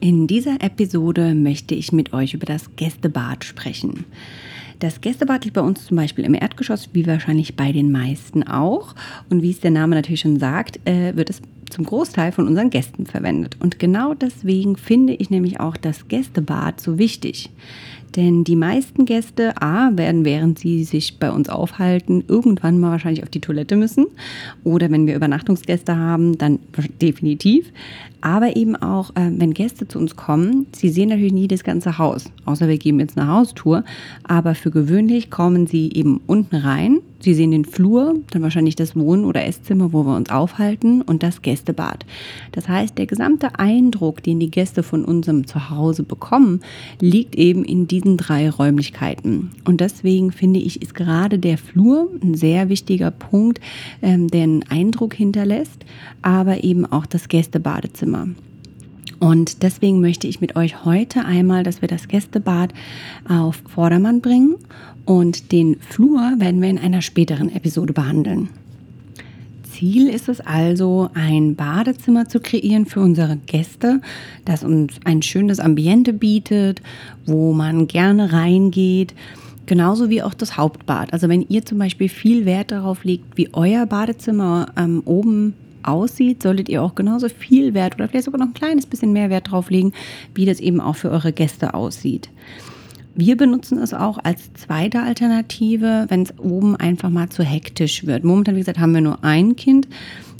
In dieser Episode möchte ich mit euch über das Gästebad sprechen. Das Gästebad liegt bei uns zum Beispiel im Erdgeschoss, wie wahrscheinlich bei den meisten auch. Und wie es der Name natürlich schon sagt, äh, wird es zum Großteil von unseren Gästen verwendet. Und genau deswegen finde ich nämlich auch das Gästebad so wichtig. Denn die meisten Gäste, A, werden, während sie sich bei uns aufhalten, irgendwann mal wahrscheinlich auf die Toilette müssen. Oder wenn wir Übernachtungsgäste haben, dann definitiv. Aber eben auch, äh, wenn Gäste zu uns kommen, sie sehen natürlich nie das ganze Haus, außer wir geben jetzt eine Haustour. Aber für gewöhnlich kommen sie eben unten rein. Sie sehen den Flur, dann wahrscheinlich das Wohn- oder Esszimmer, wo wir uns aufhalten und das Gästebad. Das heißt, der gesamte Eindruck, den die Gäste von unserem Zuhause bekommen, liegt eben in diesen drei Räumlichkeiten. Und deswegen finde ich, ist gerade der Flur ein sehr wichtiger Punkt, ähm, der einen Eindruck hinterlässt, aber eben auch das Gästebadezimmer. Und deswegen möchte ich mit euch heute einmal, dass wir das Gästebad auf Vordermann bringen und den Flur werden wir in einer späteren Episode behandeln. Ziel ist es also, ein Badezimmer zu kreieren für unsere Gäste, das uns ein schönes Ambiente bietet, wo man gerne reingeht. Genauso wie auch das Hauptbad. Also wenn ihr zum Beispiel viel Wert darauf legt, wie euer Badezimmer ähm, oben aussieht, solltet ihr auch genauso viel Wert oder vielleicht sogar noch ein kleines bisschen mehr Wert drauf legen, wie das eben auch für eure Gäste aussieht. Wir benutzen es auch als zweite Alternative, wenn es oben einfach mal zu hektisch wird. Momentan, wie gesagt, haben wir nur ein Kind.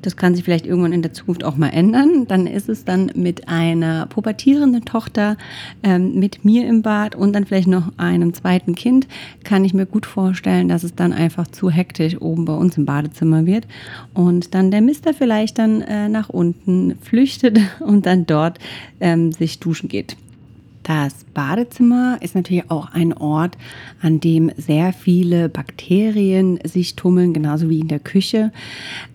Das kann sich vielleicht irgendwann in der Zukunft auch mal ändern. Dann ist es dann mit einer pubertierenden Tochter, ähm, mit mir im Bad und dann vielleicht noch einem zweiten Kind, kann ich mir gut vorstellen, dass es dann einfach zu hektisch oben bei uns im Badezimmer wird und dann der Mister vielleicht dann äh, nach unten flüchtet und dann dort ähm, sich duschen geht. Das Badezimmer ist natürlich auch ein Ort, an dem sehr viele Bakterien sich tummeln, genauso wie in der Küche,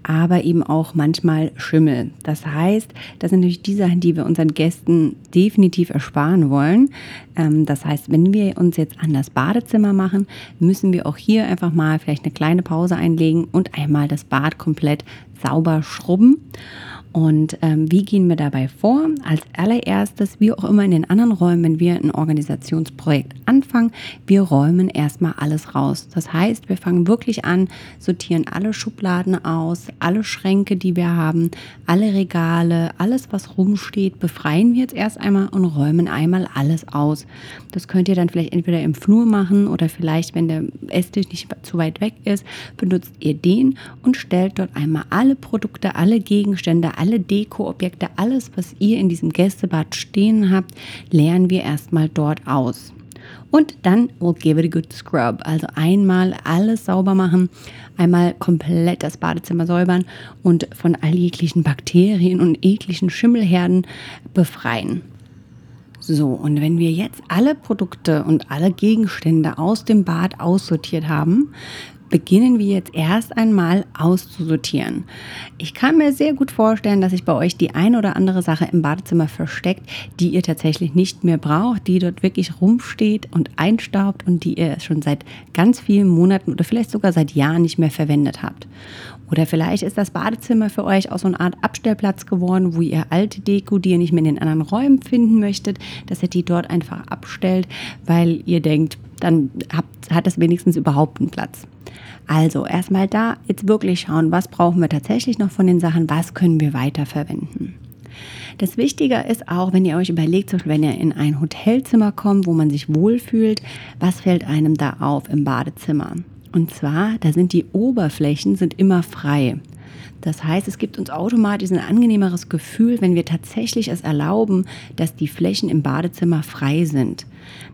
aber eben auch manchmal Schimmel. Das heißt, das sind natürlich die Sachen, die wir unseren Gästen definitiv ersparen wollen. Ähm, das heißt, wenn wir uns jetzt an das Badezimmer machen, müssen wir auch hier einfach mal vielleicht eine kleine Pause einlegen und einmal das Bad komplett sauber schrubben. Und ähm, wie gehen wir dabei vor? Als allererstes, wie auch immer in den anderen Räumen, wenn wir ein Organisationsprojekt anfangen, wir räumen erstmal alles raus. Das heißt, wir fangen wirklich an, sortieren alle Schubladen aus, alle Schränke, die wir haben, alle Regale, alles, was rumsteht, befreien wir jetzt erst einmal und räumen einmal alles aus. Das könnt ihr dann vielleicht entweder im Flur machen oder vielleicht, wenn der Esstisch nicht zu weit weg ist, benutzt ihr den und stellt dort einmal alle Produkte, alle Gegenstände, Dekoobjekte, alles, was ihr in diesem Gästebad stehen habt, leeren wir erstmal dort aus. Und dann we'll give it a good scrub. Also einmal alles sauber machen, einmal komplett das Badezimmer säubern und von all jeglichen Bakterien und ekligen Schimmelherden befreien. So, und wenn wir jetzt alle Produkte und alle Gegenstände aus dem Bad aussortiert haben, beginnen wir jetzt erst einmal auszusortieren. Ich kann mir sehr gut vorstellen, dass sich bei euch die ein oder andere Sache im Badezimmer versteckt, die ihr tatsächlich nicht mehr braucht, die dort wirklich rumsteht und einstaubt und die ihr schon seit ganz vielen Monaten oder vielleicht sogar seit Jahren nicht mehr verwendet habt. Oder vielleicht ist das Badezimmer für euch auch so eine Art Abstellplatz geworden, wo ihr alte Deko, die ihr nicht mehr in den anderen Räumen finden möchtet, dass ihr die dort einfach abstellt, weil ihr denkt, dann habt, hat das wenigstens überhaupt einen Platz. Also erstmal da jetzt wirklich schauen, was brauchen wir tatsächlich noch von den Sachen, was können wir weiterverwenden. Das Wichtige ist auch, wenn ihr euch überlegt, zum Beispiel, wenn ihr in ein Hotelzimmer kommt, wo man sich wohlfühlt, was fällt einem da auf im Badezimmer? Und zwar, da sind die Oberflächen sind immer frei. Das heißt, es gibt uns automatisch ein angenehmeres Gefühl, wenn wir tatsächlich es erlauben, dass die Flächen im Badezimmer frei sind.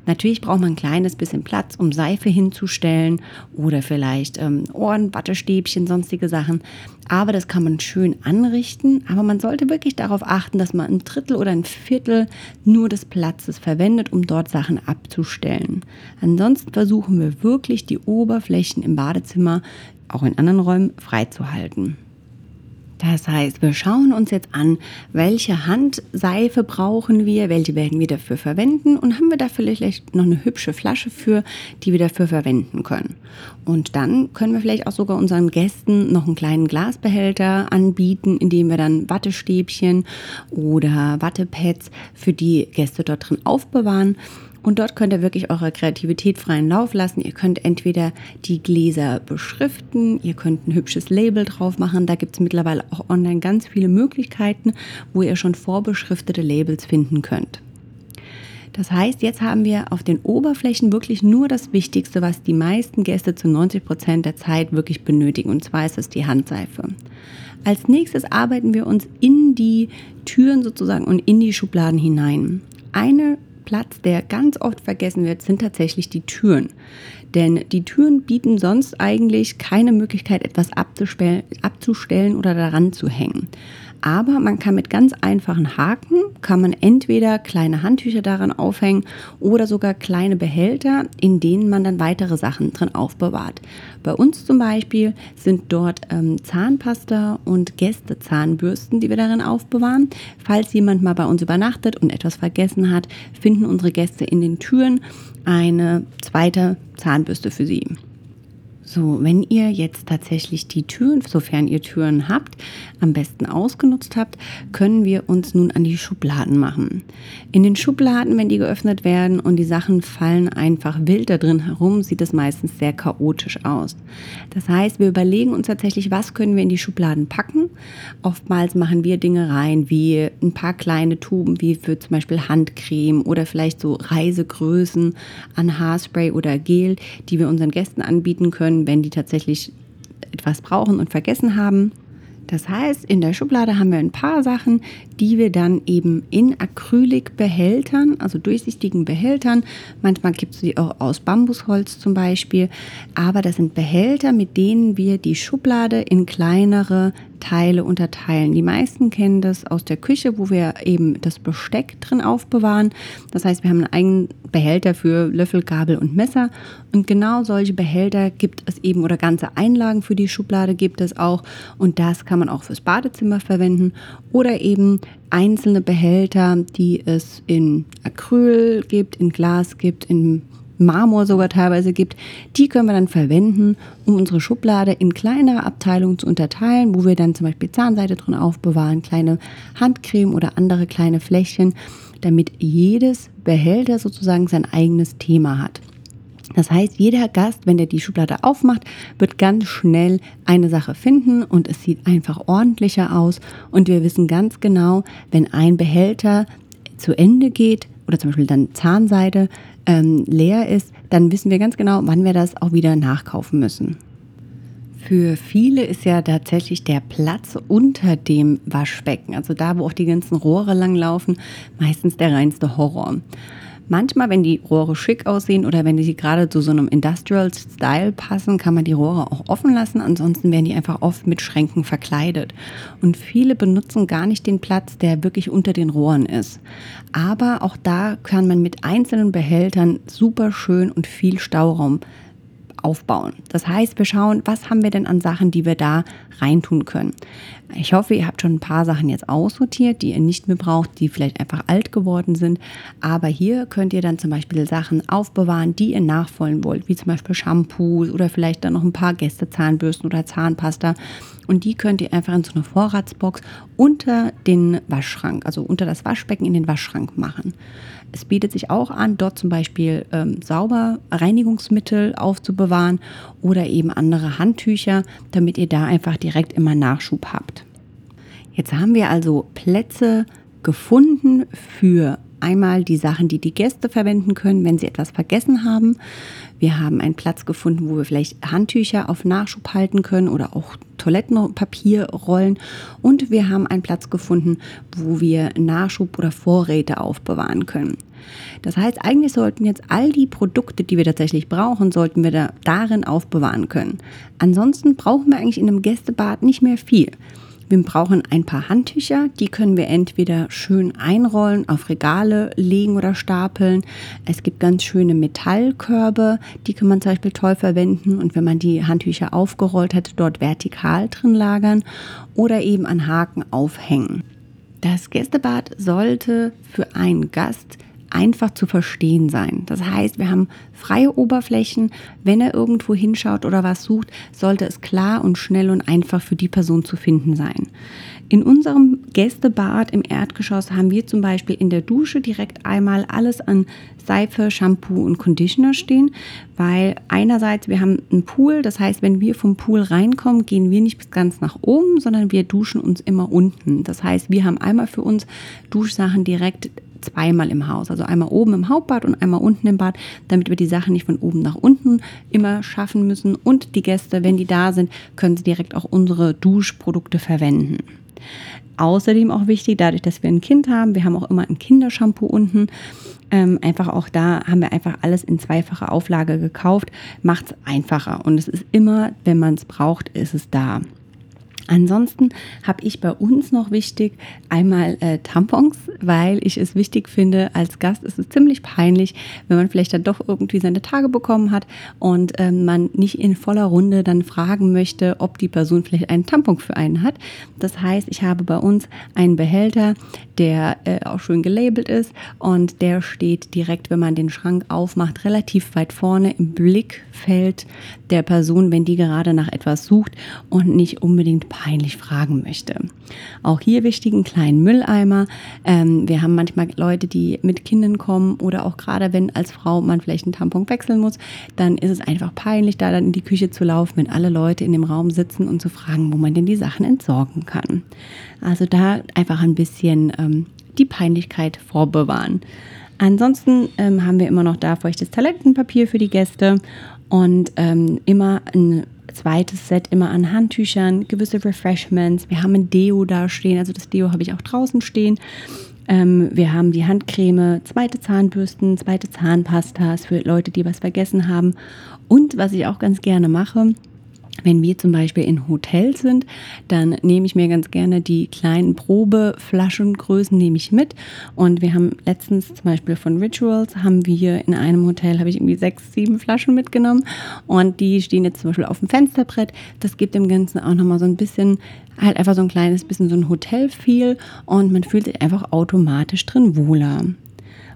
Natürlich braucht man ein kleines bisschen Platz, um Seife hinzustellen oder vielleicht ähm, Ohren, Wattestäbchen, sonstige Sachen. Aber das kann man schön anrichten. Aber man sollte wirklich darauf achten, dass man ein Drittel oder ein Viertel nur des Platzes verwendet, um dort Sachen abzustellen. Ansonsten versuchen wir wirklich die Oberflächen im Badezimmer, auch in anderen Räumen, freizuhalten. Das heißt, wir schauen uns jetzt an, welche Handseife brauchen wir, welche werden wir dafür verwenden und haben wir da vielleicht noch eine hübsche Flasche für, die wir dafür verwenden können. Und dann können wir vielleicht auch sogar unseren Gästen noch einen kleinen Glasbehälter anbieten, in dem wir dann Wattestäbchen oder Wattepads für die Gäste dort drin aufbewahren. Und dort könnt ihr wirklich eure Kreativität freien Lauf lassen. Ihr könnt entweder die Gläser beschriften, ihr könnt ein hübsches Label drauf machen. Da gibt es mittlerweile auch online ganz viele Möglichkeiten, wo ihr schon vorbeschriftete Labels finden könnt. Das heißt, jetzt haben wir auf den Oberflächen wirklich nur das Wichtigste, was die meisten Gäste zu 90 Prozent der Zeit wirklich benötigen. Und zwar ist es die Handseife. Als nächstes arbeiten wir uns in die Türen sozusagen und in die Schubladen hinein. Eine Platz, der ganz oft vergessen wird, sind tatsächlich die Türen. Denn die Türen bieten sonst eigentlich keine Möglichkeit, etwas abzustellen oder daran zu hängen. Aber man kann mit ganz einfachen Haken, kann man entweder kleine Handtücher daran aufhängen oder sogar kleine Behälter, in denen man dann weitere Sachen drin aufbewahrt. Bei uns zum Beispiel sind dort ähm, Zahnpasta und Gästezahnbürsten, die wir darin aufbewahren. Falls jemand mal bei uns übernachtet und etwas vergessen hat, finden unsere Gäste in den Türen eine zweite Zahnbürste für sie. So, wenn ihr jetzt tatsächlich die Türen, sofern ihr Türen habt, am besten ausgenutzt habt, können wir uns nun an die Schubladen machen. In den Schubladen, wenn die geöffnet werden und die Sachen fallen einfach wild da drin herum, sieht es meistens sehr chaotisch aus. Das heißt, wir überlegen uns tatsächlich, was können wir in die Schubladen packen. Oftmals machen wir Dinge rein, wie ein paar kleine Tuben, wie für zum Beispiel Handcreme oder vielleicht so Reisegrößen an Haarspray oder Gel, die wir unseren Gästen anbieten können wenn die tatsächlich etwas brauchen und vergessen haben. Das heißt, in der Schublade haben wir ein paar Sachen, die wir dann eben in Acrylbehältern, also durchsichtigen Behältern, manchmal gibt es sie auch aus Bambusholz zum Beispiel, aber das sind Behälter, mit denen wir die Schublade in kleinere Teile unterteilen. Die meisten kennen das aus der Küche, wo wir eben das Besteck drin aufbewahren. Das heißt, wir haben einen eigenen Behälter für Löffel, Gabel und Messer. Und genau solche Behälter gibt es eben oder ganze Einlagen für die Schublade gibt es auch. Und das kann man auch fürs Badezimmer verwenden oder eben einzelne Behälter, die es in Acryl gibt, in Glas gibt, in Marmor sogar teilweise gibt, die können wir dann verwenden, um unsere Schublade in kleinere Abteilungen zu unterteilen, wo wir dann zum Beispiel Zahnseide drin aufbewahren, kleine Handcreme oder andere kleine Fläschchen, damit jedes Behälter sozusagen sein eigenes Thema hat. Das heißt, jeder Gast, wenn der die Schublade aufmacht, wird ganz schnell eine Sache finden und es sieht einfach ordentlicher aus. Und wir wissen ganz genau, wenn ein Behälter zu Ende geht oder zum Beispiel dann Zahnseide, ähm, leer ist, dann wissen wir ganz genau, wann wir das auch wieder nachkaufen müssen. Für viele ist ja tatsächlich der Platz unter dem Waschbecken, also da, wo auch die ganzen Rohre langlaufen, meistens der reinste Horror. Manchmal, wenn die Rohre schick aussehen oder wenn sie gerade zu so einem Industrial Style passen, kann man die Rohre auch offen lassen. Ansonsten werden die einfach oft mit Schränken verkleidet. Und viele benutzen gar nicht den Platz, der wirklich unter den Rohren ist. Aber auch da kann man mit einzelnen Behältern super schön und viel Stauraum aufbauen. Das heißt, wir schauen, was haben wir denn an Sachen, die wir da reintun können. Ich hoffe, ihr habt schon ein paar Sachen jetzt aussortiert, die ihr nicht mehr braucht, die vielleicht einfach alt geworden sind. Aber hier könnt ihr dann zum Beispiel Sachen aufbewahren, die ihr nachfolgen wollt, wie zum Beispiel Shampoos oder vielleicht dann noch ein paar Gästezahnbürsten oder Zahnpasta. Und die könnt ihr einfach in so eine Vorratsbox unter den Waschschrank, also unter das Waschbecken in den Waschschrank machen. Es bietet sich auch an, dort zum Beispiel ähm, sauber Reinigungsmittel aufzubewahren oder eben andere Handtücher, damit ihr da einfach direkt immer Nachschub habt. Jetzt haben wir also Plätze gefunden für einmal die Sachen, die die Gäste verwenden können, wenn sie etwas vergessen haben. Wir haben einen Platz gefunden, wo wir vielleicht Handtücher auf Nachschub halten können oder auch Toilettenpapierrollen. Und wir haben einen Platz gefunden, wo wir Nachschub oder Vorräte aufbewahren können. Das heißt, eigentlich sollten jetzt all die Produkte, die wir tatsächlich brauchen, sollten wir da darin aufbewahren können. Ansonsten brauchen wir eigentlich in einem Gästebad nicht mehr viel. Wir brauchen ein paar Handtücher, die können wir entweder schön einrollen, auf Regale legen oder stapeln. Es gibt ganz schöne Metallkörbe, die kann man zum Beispiel toll verwenden und wenn man die Handtücher aufgerollt hat, dort vertikal drin lagern oder eben an Haken aufhängen. Das Gästebad sollte für einen Gast einfach zu verstehen sein. Das heißt, wir haben freie Oberflächen. Wenn er irgendwo hinschaut oder was sucht, sollte es klar und schnell und einfach für die Person zu finden sein. In unserem Gästebad im Erdgeschoss haben wir zum Beispiel in der Dusche direkt einmal alles an Seife, Shampoo und Conditioner stehen, weil einerseits wir haben einen Pool, das heißt, wenn wir vom Pool reinkommen, gehen wir nicht bis ganz nach oben, sondern wir duschen uns immer unten. Das heißt, wir haben einmal für uns Duschsachen direkt zweimal im Haus. Also einmal oben im Hauptbad und einmal unten im Bad, damit wir die Sachen nicht von oben nach unten immer schaffen müssen. Und die Gäste, wenn die da sind, können sie direkt auch unsere Duschprodukte verwenden. Außerdem auch wichtig, dadurch, dass wir ein Kind haben, wir haben auch immer ein Kindershampoo unten. Ähm, einfach auch da haben wir einfach alles in zweifacher Auflage gekauft, macht es einfacher. Und es ist immer, wenn man es braucht, ist es da. Ansonsten habe ich bei uns noch wichtig einmal äh, Tampons, weil ich es wichtig finde, als Gast ist es ziemlich peinlich, wenn man vielleicht dann doch irgendwie seine Tage bekommen hat und äh, man nicht in voller Runde dann fragen möchte, ob die Person vielleicht einen Tampon für einen hat. Das heißt, ich habe bei uns einen Behälter, der äh, auch schön gelabelt ist und der steht direkt, wenn man den Schrank aufmacht, relativ weit vorne im Blickfeld der Person, wenn die gerade nach etwas sucht und nicht unbedingt peinlich fragen möchte. Auch hier wichtig, einen kleinen Mülleimer. Ähm, wir haben manchmal Leute, die mit Kindern kommen oder auch gerade wenn als Frau man vielleicht einen Tampon wechseln muss, dann ist es einfach peinlich, da dann in die Küche zu laufen, wenn alle Leute in dem Raum sitzen und zu fragen, wo man denn die Sachen entsorgen kann. Also da einfach ein bisschen ähm, die Peinlichkeit vorbewahren. Ansonsten ähm, haben wir immer noch da feuchtes Talentenpapier für die Gäste und ähm, immer ein zweites Set immer an Handtüchern, gewisse Refreshments. Wir haben ein Deo da stehen, also das Deo habe ich auch draußen stehen. Ähm, wir haben die Handcreme, zweite Zahnbürsten, zweite Zahnpastas für Leute, die was vergessen haben. Und was ich auch ganz gerne mache, wenn wir zum Beispiel in Hotels sind, dann nehme ich mir ganz gerne die kleinen Probeflaschengrößen nehme ich mit. Und wir haben letztens zum Beispiel von Rituals haben wir in einem Hotel habe ich irgendwie sechs, sieben Flaschen mitgenommen und die stehen jetzt zum Beispiel auf dem Fensterbrett. Das gibt dem Ganzen auch nochmal so ein bisschen halt einfach so ein kleines bisschen so ein Hotel-Feel und man fühlt sich einfach automatisch drin wohler.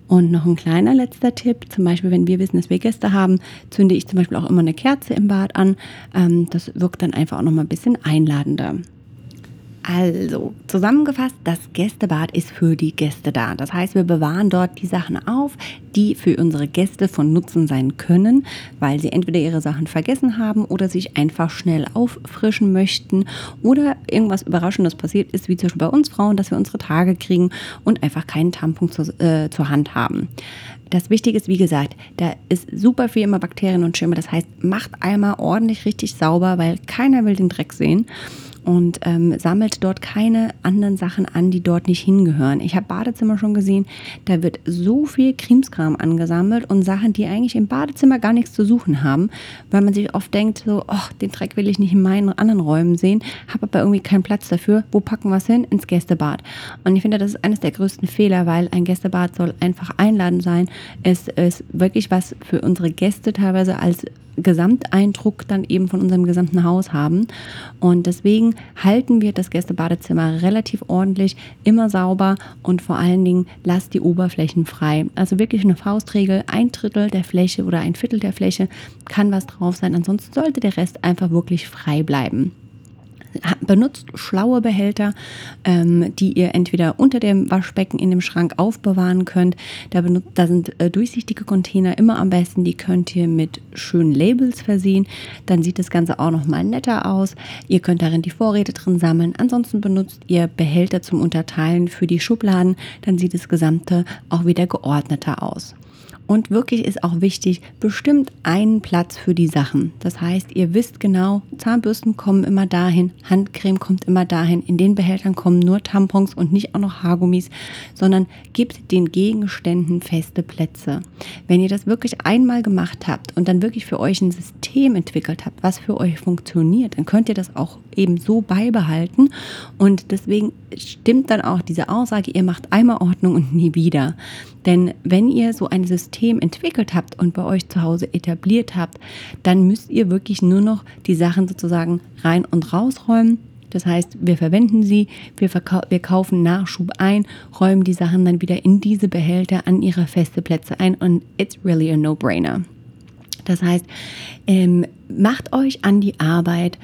Und noch ein kleiner letzter Tipp, zum Beispiel, wenn wir wissen, dass wir Gäste haben, zünde ich zum Beispiel auch immer eine Kerze im Bad an. Ähm, das wirkt dann einfach auch noch mal ein bisschen einladender. Also, zusammengefasst, das Gästebad ist für die Gäste da. Das heißt, wir bewahren dort die Sachen auf, die für unsere Gäste von Nutzen sein können, weil sie entweder ihre Sachen vergessen haben oder sich einfach schnell auffrischen möchten oder irgendwas Überraschendes passiert ist, wie zum Beispiel bei uns Frauen, dass wir unsere Tage kriegen und einfach keinen Tampon zu, äh, zur Hand haben. Das Wichtige ist, wie gesagt, da ist super viel immer Bakterien und Schimmer. Das heißt, macht einmal ordentlich richtig sauber, weil keiner will den Dreck sehen und ähm, sammelt dort keine anderen Sachen an, die dort nicht hingehören. Ich habe Badezimmer schon gesehen, da wird so viel Krimskram angesammelt und Sachen, die eigentlich im Badezimmer gar nichts zu suchen haben, weil man sich oft denkt, so, oh, den Dreck will ich nicht in meinen anderen Räumen sehen, habe aber irgendwie keinen Platz dafür. Wo packen wir es hin? Ins Gästebad. Und ich finde, das ist eines der größten Fehler, weil ein Gästebad soll einfach einladend sein. Es ist wirklich was für unsere Gäste teilweise als Gesamteindruck dann eben von unserem gesamten Haus haben. Und deswegen halten wir das Gästebadezimmer relativ ordentlich, immer sauber und vor allen Dingen lasst die Oberflächen frei. Also wirklich eine Faustregel, ein Drittel der Fläche oder ein Viertel der Fläche kann was drauf sein. Ansonsten sollte der Rest einfach wirklich frei bleiben benutzt schlaue Behälter, ähm, die ihr entweder unter dem Waschbecken in dem Schrank aufbewahren könnt. Da, benutzt, da sind äh, durchsichtige Container immer am besten. Die könnt ihr mit schönen Labels versehen. Dann sieht das Ganze auch noch mal netter aus. Ihr könnt darin die Vorräte drin sammeln. Ansonsten benutzt ihr Behälter zum Unterteilen für die Schubladen. Dann sieht das Gesamte auch wieder geordneter aus. Und wirklich ist auch wichtig, bestimmt einen Platz für die Sachen. Das heißt, ihr wisst genau, Zahnbürsten kommen immer dahin, Handcreme kommt immer dahin, in den Behältern kommen nur Tampons und nicht auch noch Haargummis, sondern gibt den Gegenständen feste Plätze. Wenn ihr das wirklich einmal gemacht habt und dann wirklich für euch ein System entwickelt habt, was für euch funktioniert, dann könnt ihr das auch eben so beibehalten. Und deswegen stimmt dann auch diese Aussage, ihr macht einmal Ordnung und nie wieder. Denn wenn ihr so ein System entwickelt habt und bei euch zu Hause etabliert habt, dann müsst ihr wirklich nur noch die Sachen sozusagen rein und rausräumen. Das heißt, wir verwenden sie, wir, wir kaufen Nachschub ein, räumen die Sachen dann wieder in diese Behälter an ihre feste Plätze ein und it's really a no-brainer. Das heißt, ähm, macht euch an die Arbeit,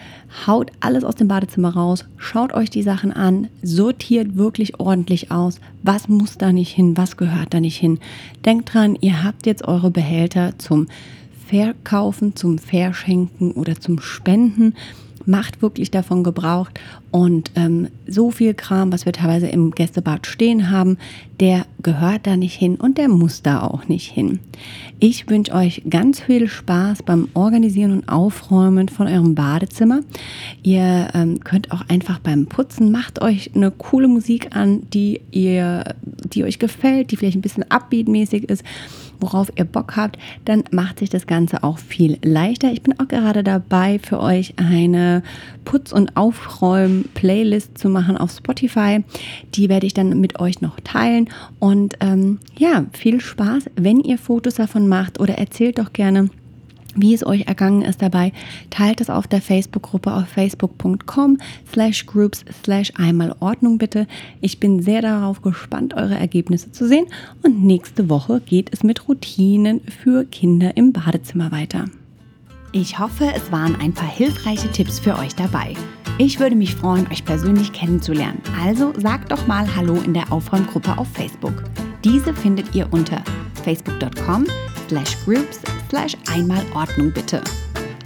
haut alles aus dem Badezimmer raus, schaut euch die Sachen an, sortiert wirklich ordentlich aus, was muss da nicht hin, was gehört da nicht hin. Denkt dran, ihr habt jetzt eure Behälter zum Verkaufen, zum Verschenken oder zum Spenden macht wirklich davon Gebrauch. Und ähm, so viel Kram, was wir teilweise im Gästebad stehen haben, der gehört da nicht hin und der muss da auch nicht hin. Ich wünsche euch ganz viel Spaß beim Organisieren und Aufräumen von eurem Badezimmer. Ihr ähm, könnt auch einfach beim Putzen, macht euch eine coole Musik an, die ihr, die euch gefällt, die vielleicht ein bisschen upbeatmäßig ist worauf ihr Bock habt, dann macht sich das Ganze auch viel leichter. Ich bin auch gerade dabei, für euch eine Putz- und Aufräum-Playlist zu machen auf Spotify. Die werde ich dann mit euch noch teilen. Und ähm, ja, viel Spaß, wenn ihr Fotos davon macht oder erzählt doch gerne wie es euch ergangen ist dabei, teilt es auf der Facebook-Gruppe auf facebook.com slash groups slash einmal Ordnung bitte. Ich bin sehr darauf gespannt, eure Ergebnisse zu sehen und nächste Woche geht es mit Routinen für Kinder im Badezimmer weiter. Ich hoffe, es waren ein paar hilfreiche Tipps für euch dabei. Ich würde mich freuen, euch persönlich kennenzulernen. Also sagt doch mal Hallo in der Aufräumgruppe auf Facebook. Diese findet ihr unter facebook.com slash groups slash einmal Ordnung bitte.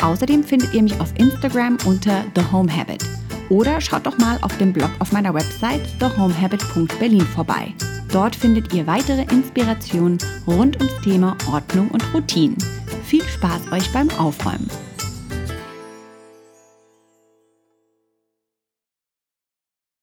Außerdem findet ihr mich auf Instagram unter The Home Habit. Oder schaut doch mal auf dem Blog auf meiner Website thehomehabit.berlin vorbei. Dort findet ihr weitere Inspirationen rund ums Thema Ordnung und Routinen. Viel Spaß euch beim Aufräumen!